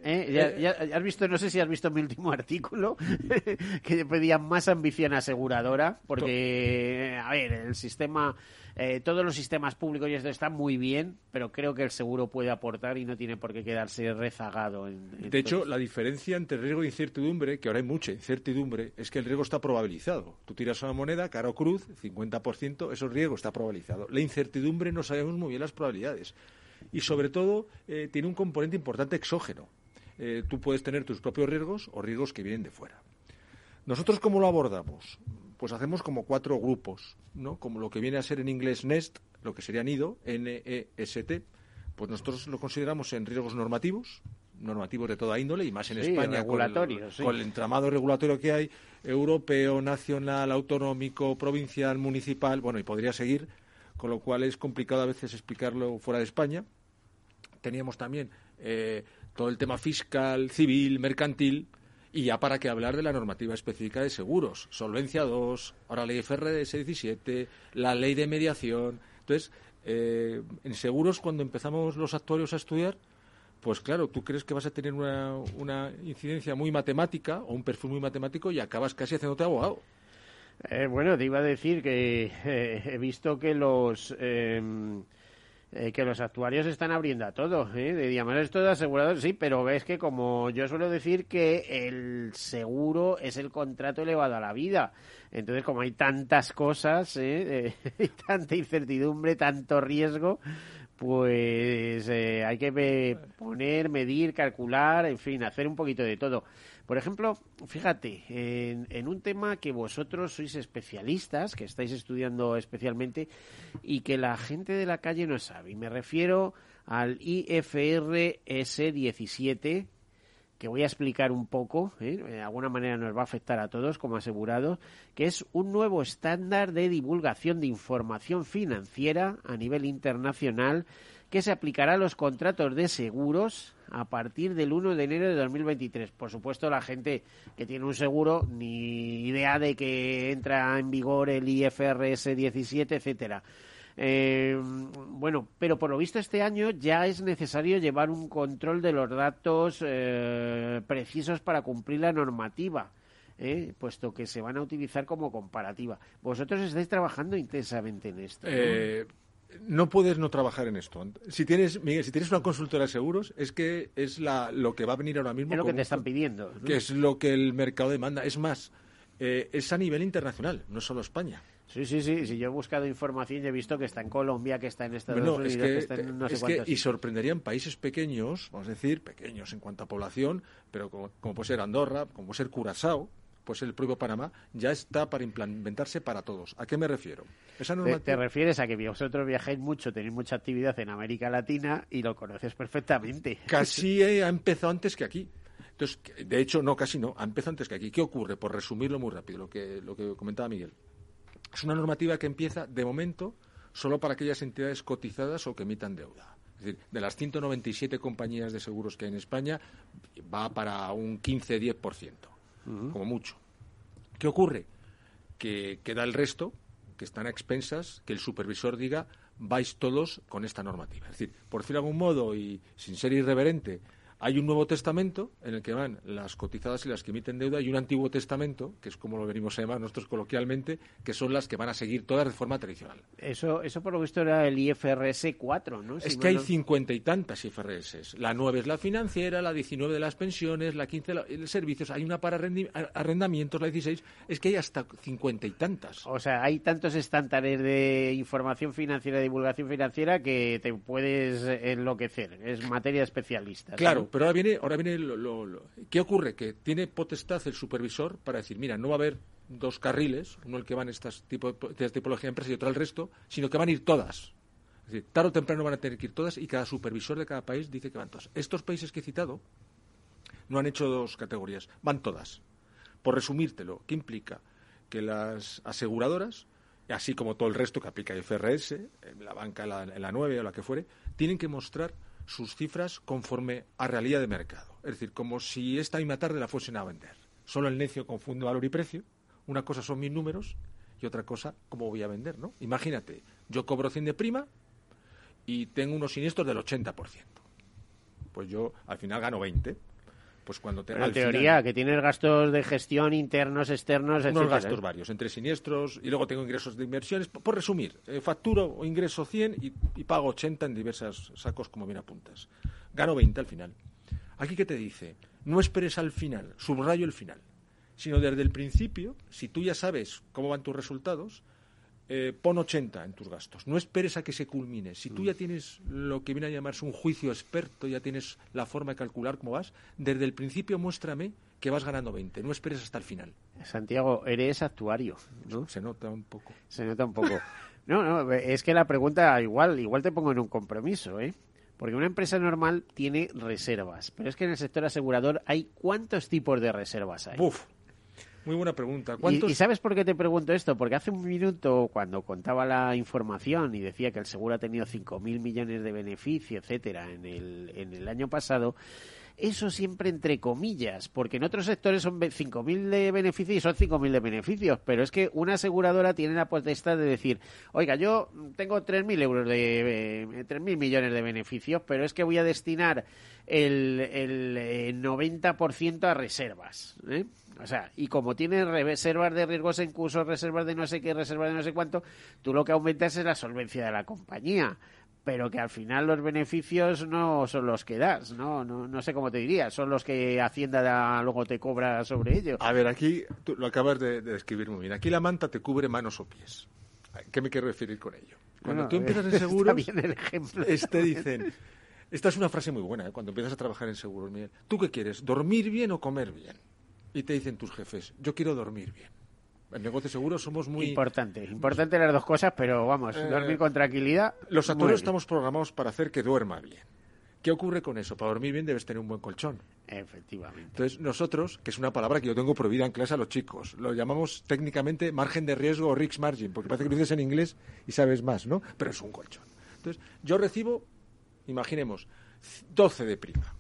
¿eh? Ya, has visto, no sé si has visto mi último <laughs> artículo, <laughs> que pedía más ambición aseguradora, porque, a ver, el sistema, eh, todos los sistemas públicos y esto están muy bien, pero creo que el seguro puede aportar y no tiene por qué quedarse rezagado. de hecho, la diferencia entre riesgo e incertidumbre, que ahora hay mucha incertidumbre, es que el riesgo está probabilizado. Tú tiras una moneda, cara o cruz, 50%, eso riesgo está probabilizado. La incertidumbre no sabemos muy bien las probabilidades y sobre todo eh, tiene un componente importante exógeno. Eh, tú puedes tener tus propios riesgos o riesgos que vienen de fuera. ¿Nosotros cómo lo abordamos? Pues hacemos como cuatro grupos, ¿no? Como lo que viene a ser en inglés NEST, lo que sería nido, N-E-S-T. Pues nosotros lo consideramos en riesgos normativos, normativos de toda índole y más en España con el, entramado regulatorio que hay, europeo, nacional, autonómico, provincial, municipal, bueno, y podría seguir, con lo cual es complicado a veces explicarlo fuera de España teníamos también eh, todo el tema fiscal, civil, mercantil, y ya para qué hablar de la normativa específica de seguros, Solvencia 2, ahora ley FRDS 17, la ley de mediación. Entonces, eh, en seguros, cuando empezamos los actuarios a estudiar, pues claro, tú crees que vas a tener una, una incidencia muy matemática o un perfil muy matemático y acabas casi haciéndote abogado. Eh, bueno, te iba a decir que he visto que los eh, que los actuarios están abriendo a todo, ¿eh? de es todo asegurado, sí, pero ves que como yo suelo decir que el seguro es el contrato elevado a la vida, entonces como hay tantas cosas, ¿eh? <laughs> tanta incertidumbre, tanto riesgo, pues eh, hay que poner, medir, calcular, en fin, hacer un poquito de todo. Por ejemplo, fíjate, en, un tema que vosotros sois especialistas, que estáis estudiando especialmente y que la gente de la calle no sabe. Y me refiero al IFRS 17 que voy a explicar un poco, ¿eh? de alguna manera nos va a afectar a todos como asegurados, que es un nuevo estándar de divulgación de información financiera a nivel internacional que se aplicará a los contratos de seguros a partir del 1 de enero de 2023. Por supuesto, la gente que tiene un seguro, ni idea de que entra en vigor el IFRS 17, etcétera. Eh, bueno, pero por lo visto este año ya es necesario llevar un control de los datos eh, precisos para cumplir la normativa. ¿eh? puesto que se van a utilizar como comparativa. Vosotros estáis trabajando intensamente en esto. ¿no? Puedes no trabajar en esto. Si tienes, Miguel, si tienes una consultora de seguros, es que es la, lo que va a venir ahora mismo. Es lo que te están pidiendo. Que es lo que el mercado demanda. Es más, es a nivel internacional, no solo España. Sí, sí, sí. Si yo he buscado información y he visto que está en Colombia, que está en Estados Unidos, que, está en no sé cuántos. y sorprenderían países pequeños, vamos a decir, pequeños en cuanto a población, pero como, puede ser Andorra, como puede ser Curazao, pues el propio Panamá ya está para implementarse para todos. ¿A qué me refiero? Esa te, refieres a que vosotros viajáis mucho, tenéis mucha actividad en América Latina y lo conoces perfectamente. Casi <laughs> ha empezado antes que aquí. Entonces, de hecho, no, casi no, ha empezado antes que aquí. ¿Qué ocurre? Por resumirlo muy rápido, lo que, lo que comentaba Miguel. Es una normativa que empieza, de momento, solo para aquellas entidades cotizadas o que emitan deuda. Es decir, de las 197 compañías de seguros que hay en España, va para un 15-10%, como mucho. ¿Qué ocurre? Que queda el resto, que están a expensas, que el supervisor diga, vais todos con esta normativa. Es decir, por decirlo de algún modo y sin ser irreverente, hay un Nuevo Testamento en el que van las cotizadas y las que emiten deuda y un Antiguo Testamento, que es como lo venimos a llamar nosotros coloquialmente, que son las que van a seguir todas de forma tradicional. Eso, eso por lo visto era el IFRS 4, ¿no? es que hay cincuenta y tantas IFRS. La 9 es la financiera, la 19 de las pensiones, la 15 de servicios, hay una para arrendamientos, la 16. Es que hay hasta cincuenta y tantas. O sea, hay tantos estándares de información financiera, divulgación financiera, que te puedes enloquecer. Es materia especialista. Claro, pero ahora viene, ahora viene lo, ¿qué ocurre? Que tiene potestad el supervisor para decir, mira, no va a haber dos carriles, uno el que van estas tipo de tipología de empresas y otro el resto, sino que van a ir todas. Es decir, tarde o temprano van a tener que ir todas y cada supervisor de cada país dice que van todas. Estos países que he citado no han hecho dos categorías, van todas. Por resumírtelo, ¿qué implica? Que las aseguradoras, así como todo el resto que aplica IFRS, la banca, la, la 9 o la que fuere, tienen que mostrar sus cifras conforme a realidad de mercado. Es decir, como si esta misma tarde la fuesen a vender. Solo el necio confunde valor y precio. Una cosa son mis números y otra cosa cómo voy a vender, ¿no? Imagínate, yo cobro 100 de prima y tengo unos siniestros del 80%. Pues yo al final gano 20 pues cuando te, en teoría que tienes gastos de gestión internos, externos, unos gastos varios, entre siniestros y luego tengo ingresos de inversiones. Por, resumir, eh, facturo o ingreso 100 y, pago 80 en diversos sacos como bien apuntas. Gano 20 al final. Aquí que te dice, no esperes al final, subrayo el final, sino desde el principio, si tú ya sabes cómo van tus resultados, eh, pon 80 en tus gastos. No esperes a que se culmine. Si tú ya tienes lo que viene a llamarse un juicio experto, ya tienes la forma de calcular cómo vas, desde el principio muéstrame que vas ganando 20. No esperes hasta el final. Santiago, eres actuario, ¿no? Se nota un poco. Se nota un poco. no, no, es que la pregunta igual, igual te pongo en un compromiso, ¿eh? Porque una empresa normal tiene reservas, pero es que en el sector asegurador hay cuántos tipos de reservas hay. Uf, muy buena pregunta. ¿Y, sabes por qué te pregunto esto? Porque hace un minuto, cuando contaba la información y decía que el seguro ha tenido 5.000 millones de beneficio, etcétera, en el, en el año pasado, eso siempre entre comillas, porque en otros sectores son 5.000 de beneficios y son 5.000 de beneficios, pero es que una aseguradora tiene la potestad de decir, oiga, yo tengo 3.000 euros de, eh, 3.000 millones de beneficios, pero es que voy a destinar el, el 90% eh, a reservas. ¿eh? O sea, y como tienes reservas de riesgos en curso, reservas de no sé qué, reservas de no sé cuánto, tú lo que aumentas es la solvencia de la compañía. Pero que al final los beneficios no son los que das, ¿no? No, no sé cómo te diría, son los que Hacienda luego te cobra sobre ello. A ver, aquí tú lo acabas de, describir muy bien. Aquí la manta te cubre manos o pies. ¿Qué me quiero referir con ello? Cuando tú empiezas en <laughs> seguros, el ejemplo. te dicen, esta es una frase muy buena, ¿eh? cuando empiezas a trabajar en seguros, ¿tú qué quieres? ¿Dormir bien o comer bien? Y te dicen tus jefes, yo quiero dormir bien. En negocio seguro somos muy... Importante, importante las dos cosas, pero vamos, Eh, dormir con tranquilidad. Los actores estamos programados para hacer que duerma bien. ¿Qué ocurre con eso? Para dormir bien debes tener un buen colchón. Efectivamente. Entonces, nosotros, que es una palabra que yo tengo prohibida en clase a los chicos, lo llamamos técnicamente margen de riesgo o risk margin, porque parece que lo dices en inglés y sabes más, ¿no? Pero es un colchón. Entonces, yo recibo, imaginemos, 12 de prima.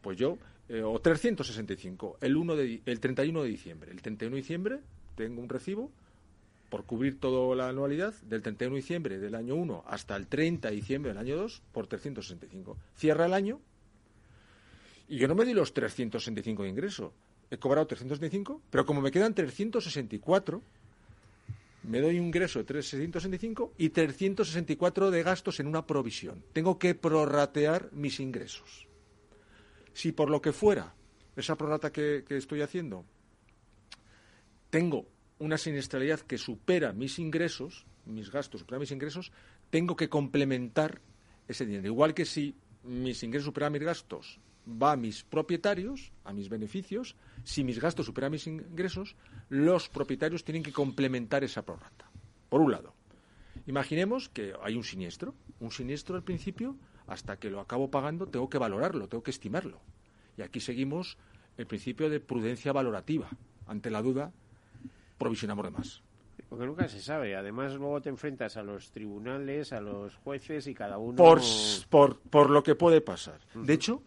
Pues yo, eh, o 365, el, 1 de, di- el 31 de diciembre. El 31 de diciembre tengo un recibo por cubrir toda la anualidad del 31 de diciembre del año 1 hasta el 30 de diciembre del año 2 por 365. Cierra el año y yo no me doy los 365 de ingreso. He cobrado 365, pero como me quedan 364, me doy un ingreso de 365 y 364 de gastos en una provisión. Tengo que prorratear mis ingresos. Si por lo que fuera, esa prorrata que, estoy haciendo, tengo una siniestralidad que supera mis ingresos, mis gastos superan mis ingresos, tengo que complementar ese dinero. Igual que si mis ingresos superan mis gastos, va a mis propietarios, a mis beneficios, si mis gastos superan mis ingresos, los propietarios tienen que complementar esa prorrata. Por un lado, imaginemos que hay un siniestro, un siniestro al principio, hasta que lo acabo pagando, tengo que valorarlo, tengo que estimarlo. Y aquí seguimos el principio de prudencia valorativa. Ante la duda, provisionamos de más. Porque nunca se sabe. Además, luego te enfrentas a los tribunales, a los jueces y cada uno. Por, por, por lo que puede pasar. De hecho,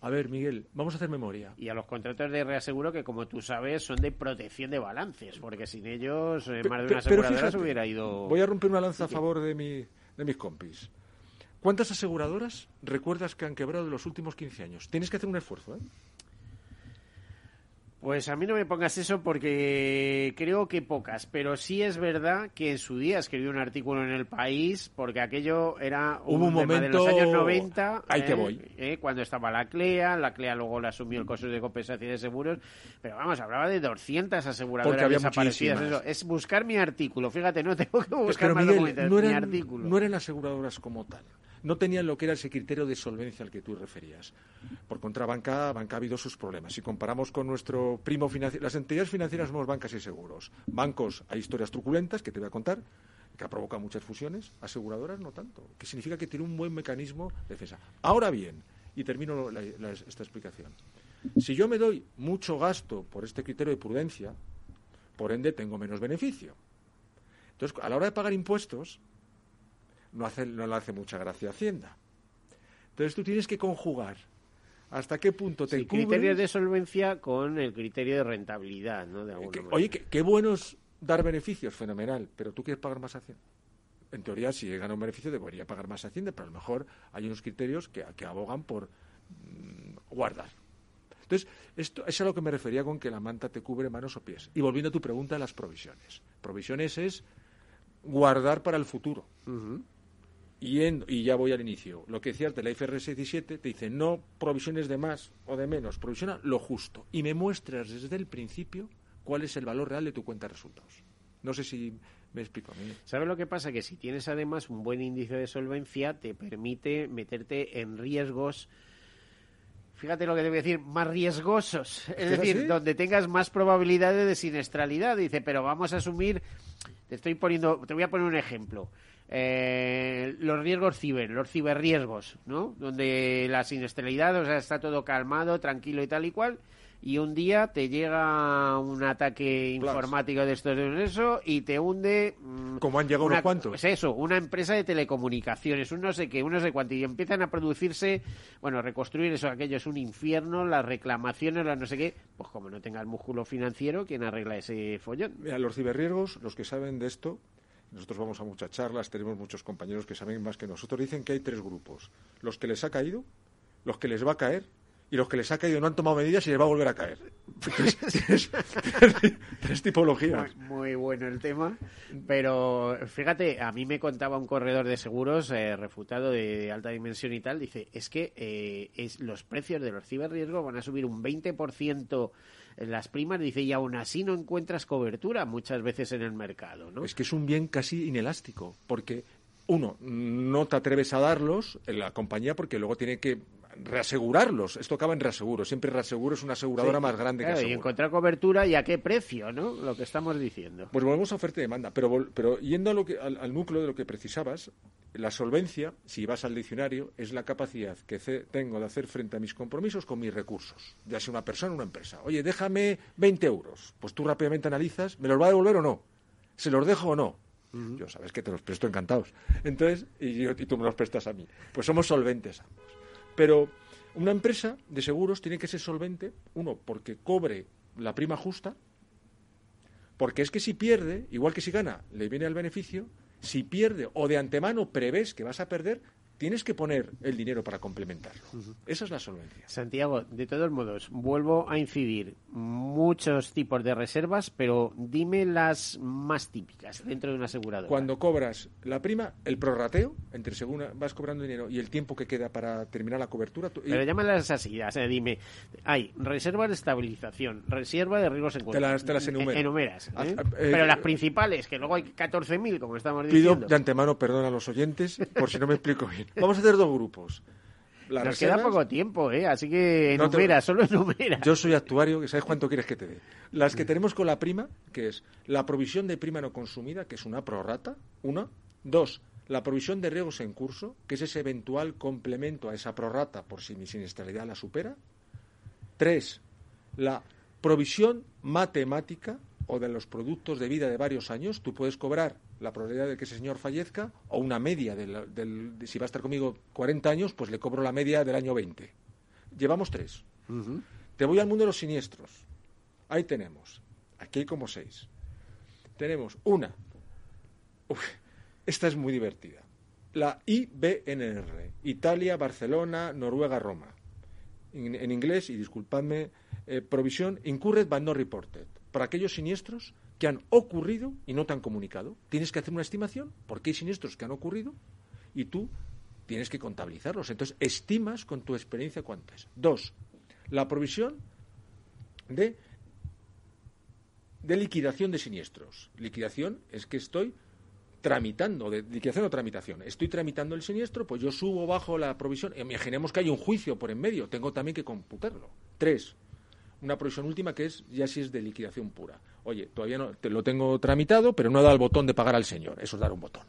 a ver, Miguel, vamos a hacer memoria. Y a los contratos de reaseguro que, como tú sabes, son de protección de balances, porque sin ellos eh, más de una pero aseguradora se fíjate, hubiera ido. Voy a romper una lanza a favor de, mi, de mis compis. ¿Cuántas aseguradoras recuerdas que han quebrado en los últimos 15 años? Tienes que hacer un esfuerzo, ¿eh? Pues a mí no me pongas eso porque creo que pocas, pero sí es verdad que en su día escribí un artículo en El País porque aquello era Hubo un tema de los momento- años 90, Ahí te eh, voy. eh, cuando estaba la CLEA, la CLEA luego la asumió el costo de compensación de seguros, pero vamos, hablaba de 200 aseguradoras había desaparecidas. Eso, es buscar mi artículo, fíjate, no tengo que buscar pero más Miguel, no mi artículo. no eran aseguradoras como tal. No tenían lo que era ese criterio de solvencia al que tú referías. Por contra, banca, banca ha habido sus problemas. Si comparamos con nuestro primo financiero, las entidades financieras somos bancas y seguros. Bancos, hay historias truculentas que te voy a contar, que ha provocado muchas fusiones. Aseguradoras, no tanto. Que significa que tiene un buen mecanismo de defensa. Ahora bien, y termino esta explicación. Si yo me doy mucho gasto por este criterio de prudencia, por ende tengo menos beneficio. Entonces, a la hora de pagar impuestos, no, hace, no le hace mucha gracia a Hacienda. Entonces tú tienes que conjugar hasta qué punto te Sí, cubres. criterios de solvencia con el criterio de rentabilidad, ¿no? De Que- oye, qué, bueno es dar beneficios, fenomenal, pero tú quieres pagar más Hacienda. En teoría, si he ganado un beneficio, debería pagar más Hacienda, pero a lo mejor hay unos criterios que, que abogan por mm, guardar. Entonces, esto es a lo que me refería con que la manta te cubre manos o pies. Y volviendo a tu pregunta las provisiones. Provisiones es guardar para el futuro. Y, en- y ya voy al inicio. Lo que decía la IFRS 17 te dice no provisiones de más o de menos, provisiona lo justo. Y me muestras desde el principio cuál es el valor real de tu cuenta de resultados. No sé si me explico. ¿Sabes lo que pasa? Que si tienes además un buen índice de solvencia, te permite meterte en riesgos, fíjate lo que te voy a decir, más riesgosos. Es ¿Es decir, así? donde tengas más probabilidades de siniestralidad. Dice, pero vamos a asumir, te estoy poniendo, te voy a poner un ejemplo. Eh, los riesgos ciber, los ciberriesgos, ¿no? Donde la siniestralidad, o sea, está todo calmado, tranquilo y tal y cual. Y un día te llega un ataque informático de estos de eso y te hunde. mm, Como han llegado una- unos cuantos. pues eso, una empresa de telecomunicaciones, un no sé qué, un no sé cuánto, y empiezan a producirse, bueno, reconstruir eso, aquello es un infierno, las reclamaciones, las no sé qué, pues como no tenga el músculo financiero, ¿quién arregla ese follón? Mira, los ciberriesgos, los que saben de esto, nosotros vamos a muchas charlas, tenemos muchos compañeros que saben más que nosotros, dicen que hay tres grupos. Los que les ha caído, los que les va a caer y los que les ha caído no han tomado medidas y les va a volver a caer. <laughs> Tres, tres- tres tipologías. Muy, muy bueno el tema, pero fíjate, a mí me contaba un corredor de seguros eh, refutado de alta dimensión y tal, dice, es que eh, es, los precios de los ciberriesgos van a subir un 20% en las primas, dice, y aún así no encuentras cobertura muchas veces en el mercado, ¿no? Es que es un bien casi inelástico, porque uno, no te atreves a darlos en la compañía porque luego tiene que reasegurarlos. Esto acaba en reaseguro. Siempre reaseguro es una aseguradora Sí, más grande claro, que Y aseguro. encontrar cobertura y a qué precio, ¿no? Lo que estamos diciendo. Pues volvemos a oferta y demanda. Pero, pero yendo a lo que, al, al núcleo de lo que precisabas, la solvencia, si vas al diccionario, es la capacidad que tengo de hacer frente a mis compromisos con mis recursos, ya sea una persona o una empresa. Oye, déjame 20 euros. Pues tú rápidamente analizas, ¿me los va a devolver o no? ¿Se los dejo o no? Yo sabes que te los presto encantados. Entonces, y, yo- y tú me los prestas a mí. Pues somos solventes ambos. Pero una empresa de seguros tiene que ser solvente, uno, porque cobre la prima justa, porque es que si pierde, igual que si gana, le viene al beneficio, si pierde o de antemano prevés que vas a perder, tienes que poner el dinero para complementarlo. Esa es la solvencia. Santiago, de todos modos, vuelvo a incidir. Muchos tipos de reservas, pero dime las más típicas dentro de una aseguradora. Cuando cobras la prima, el prorrateo, entre según vas cobrando dinero y el tiempo que queda para terminar la cobertura. tú- y- Pero llámalas así, o sea, dime, hay reserva de estabilización, reserva de riesgos en Te las- te las enumero. enumeras, Haz- ¿eh? eh, Pero eh, las principales, que luego hay 14.000, como estamos Pido diciendo. de antemano perdón a los oyentes por si no me explico bien. Vamos a hacer dos grupos. Las Nos queda poco tiempo, ¿eh? Así que No te- enumera, solo enumera. Yo soy actuario, que sabes cuánto quieres que te dé. Las que tenemos con la prima, que es la provisión de prima no consumida, que es una prorrata, una. Dos, la provisión de riesgos en curso, que es ese eventual complemento a esa prorrata por si mi siniestralidad la supera. Tres, la provisión matemática o de los productos de vida de varios años. Tú puedes cobrar la probabilidad de que ese señor fallezca o una media del, del- de si va a estar conmigo 40 años, pues le cobro la media del año 20. Llevamos tres. Te voy al mundo de los siniestros. Ahí tenemos. Aquí hay como seis. Tenemos una. Uf, esta es muy divertida. La IBNR. Italia, Barcelona, Noruega, Roma. En, en inglés, y disculpadme, eh, provisión incurred but not reported. Para aquellos siniestros que han ocurrido y no te han comunicado. Tienes que hacer una estimación porque hay siniestros que han ocurrido y tú tienes que contabilizarlos. Entonces, estimas con tu experiencia cuánto es. Dos, la provisión de, de liquidación de siniestros. Liquidación es que estoy tramitando, de liquidación o tramitación. Estoy tramitando el siniestro, pues yo subo bajo la provisión. Imaginemos que hay un juicio por en medio, tengo también que computarlo. Tres, una provisión última que es ya si es de liquidación pura. Oye, todavía no te lo tengo tramitado, pero no he dado el botón de pagar al señor. Eso es dar un botón.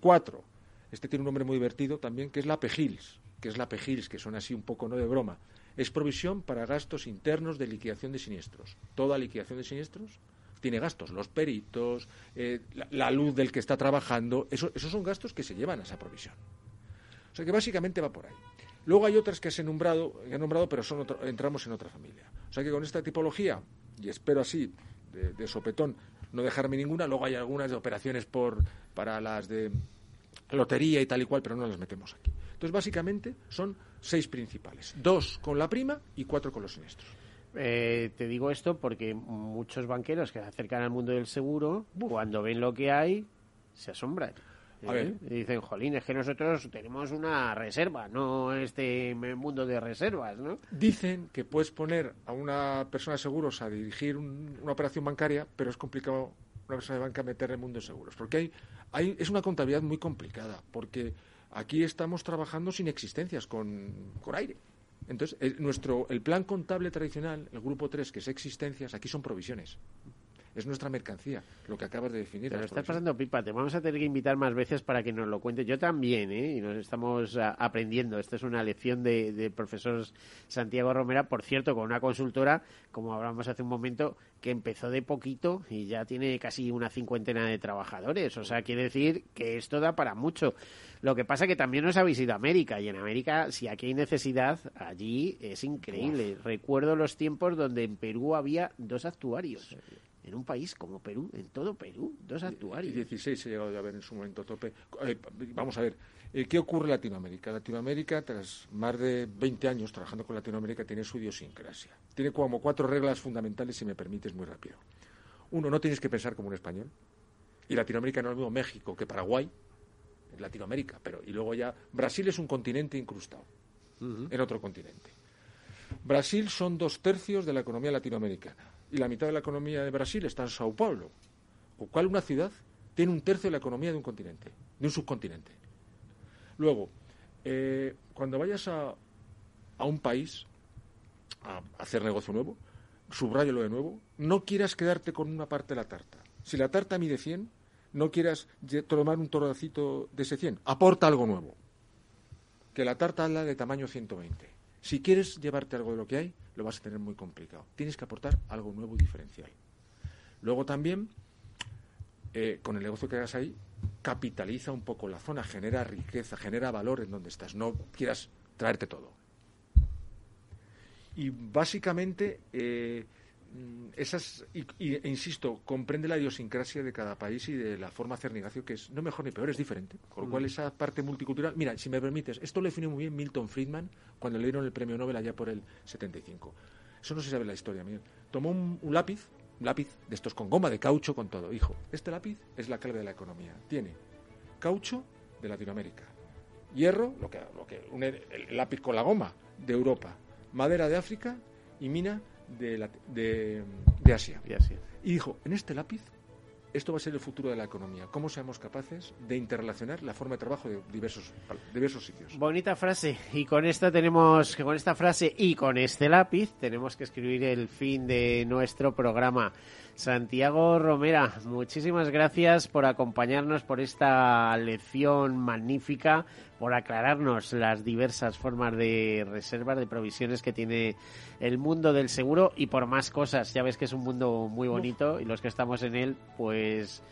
Cuatro, este tiene un nombre muy divertido también, que es la PEGILS, que es la PEGILS, que son así un poco no de broma. Es provisión para gastos internos de liquidación de siniestros. Toda liquidación de siniestros tiene gastos, los peritos, eh, la, la luz del que está trabajando, eso- esos son gastos que se llevan a esa provisión. O sea que básicamente va por ahí. Luego hay otras que se nombrado, he nombrado pero son otro- entramos en otra familia. O sea que con esta tipología, y espero así, de, de sopetón, no dejarme ninguna, luego hay algunas de operaciones por para las de lotería y tal y cual, pero no las metemos aquí. Entonces, básicamente, son seis principales. Dos con la prima y cuatro con los siniestros. Eh, te digo esto porque muchos banqueros que se acercan al mundo del seguro, cuando ven lo que hay, se asombran. A ¿eh? ver. Y dicen, jolín, es que nosotros tenemos una reserva, no este mundo de reservas, ¿no? Dicen que puedes poner a una persona de seguros a dirigir un- una operación bancaria, pero es complicado una persona de banca meter el mundo de seguros, porque hay, hay, es una contabilidad muy complicada, porque aquí estamos trabajando sin existencias, con, con aire. Entonces, el, nuestro, el plan contable tradicional, el grupo 3, que es existencias, aquí son provisiones. Es nuestra mercancía, lo que acabas de definir. Te lo estás pasando pipa, te vamos a tener que invitar más veces para que nos lo cuente. Yo también, ¿eh? Y nos estamos a- aprendiendo. Esta es una lección de, de profesor Santiago Romera, por cierto, con una consultora, como hablamos hace un momento, que empezó de poquito y ya tiene casi una cincuentena de trabajadores. O sea, quiere decir que esto da para mucho. Lo que pasa que también nos habéis ido a América y en América, si aquí hay necesidad, allí es increíble. Recuerdo los tiempos donde en Perú había dos actuarios. En un país como Perú, en todo Perú, dos Y actuarios. 16 he llegado a ver en su momento tope. Eh, vamos a ver, eh, ¿qué ocurre en Latinoamérica? Latinoamérica, tras más de 20 años trabajando con Latinoamérica, tiene su idiosincrasia. Tiene como cuatro reglas fundamentales, si me permites, muy rápido. Uno, no tienes que pensar como un español. Y Latinoamérica no es lo mismo México que Paraguay, en Latinoamérica. Pero, y luego ya, Brasil es un continente incrustado en otro continente. Brasil son dos tercios de la economía latinoamericana y la mitad de la economía de Brasil está en Sao Paulo. Con cual una ciudad tiene un tercio de la economía de un continente, de un subcontinente. Luego, eh, cuando vayas a a un país a hacer negocio nuevo, subrayalo de nuevo, no quieras quedarte con una parte de la tarta. Si la tarta mide 100, no quieras tomar un torracito de ese 100, aporta algo nuevo. Que la tarta habla de tamaño 120. Si quieres llevarte algo de lo que hay, lo vas a tener muy complicado. Tienes que aportar algo nuevo y diferencial. Luego también, eh, con el negocio que hagas ahí, capitaliza un poco la zona, genera riqueza, genera valor en donde estás. No quieras traerte todo. Y básicamente, eh, esas, y, e insisto, comprende la idiosincrasia de cada país y de la forma de hacer negocio, que es no mejor ni peor, es diferente. Con lo cual, mm. esa parte multicultural. Mira, si me permites, esto lo definió muy bien Milton Friedman cuando le dieron el premio Nobel allá por el 75. Eso no se sabe la historia, Miguel. Tomó un, lápiz, un lápiz de estos con goma, de caucho, con todo. Dijo: Este lápiz es la clave de la economía. Tiene caucho de Latinoamérica, hierro, lo que, lo que el lápiz con la goma de Europa, madera de África y mina de, de, Asia. Y dijo, en este lápiz, esto va a ser el futuro de la economía. ¿Cómo seamos capaces de interrelacionar la forma de trabajo de diversos, diversos sitios? Bonita frase. Y con esta tenemos, con esta frase y con este lápiz, tenemos que escribir el fin de nuestro programa. Santiago Romera, muchísimas gracias por acompañarnos por esta lección magnífica, por aclararnos las diversas formas de reservas, de provisiones que tiene el mundo del seguro y por más cosas. Ya ves que es un mundo muy bonito y los que estamos en él, pues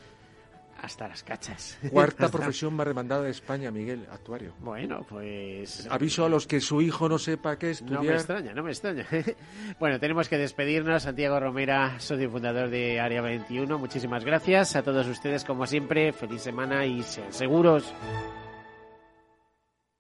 hasta las cachas. <laughs> Cuarta profesión más demandada de España, Miguel, actuario. Bueno, pues... <laughs> Aviso a los que su hijo no sepa qué estudiar. No me extraña, no me extraña. <laughs> bueno, tenemos que despedirnos. Santiago Romera, socio fundador de Área 21. Muchísimas gracias a todos ustedes, como siempre. Feliz semana y sean seguros.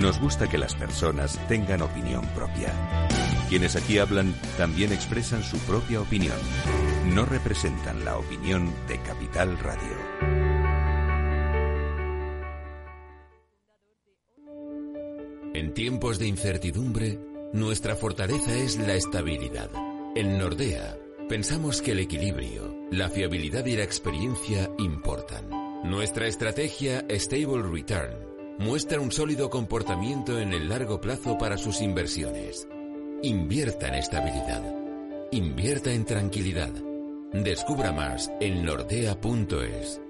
Nos gusta que las personas tengan opinión propia. Quienes aquí hablan también expresan su propia opinión. No representan la opinión de Capital Radio. En tiempos de incertidumbre, nuestra fortaleza es la estabilidad. En Nordea, pensamos que el equilibrio, la fiabilidad y la experiencia importan. Nuestra estrategia Stable Return muestra un sólido comportamiento en el largo plazo para sus inversiones. Invierta en estabilidad. Invierta en tranquilidad. Descubra más en nordea.es.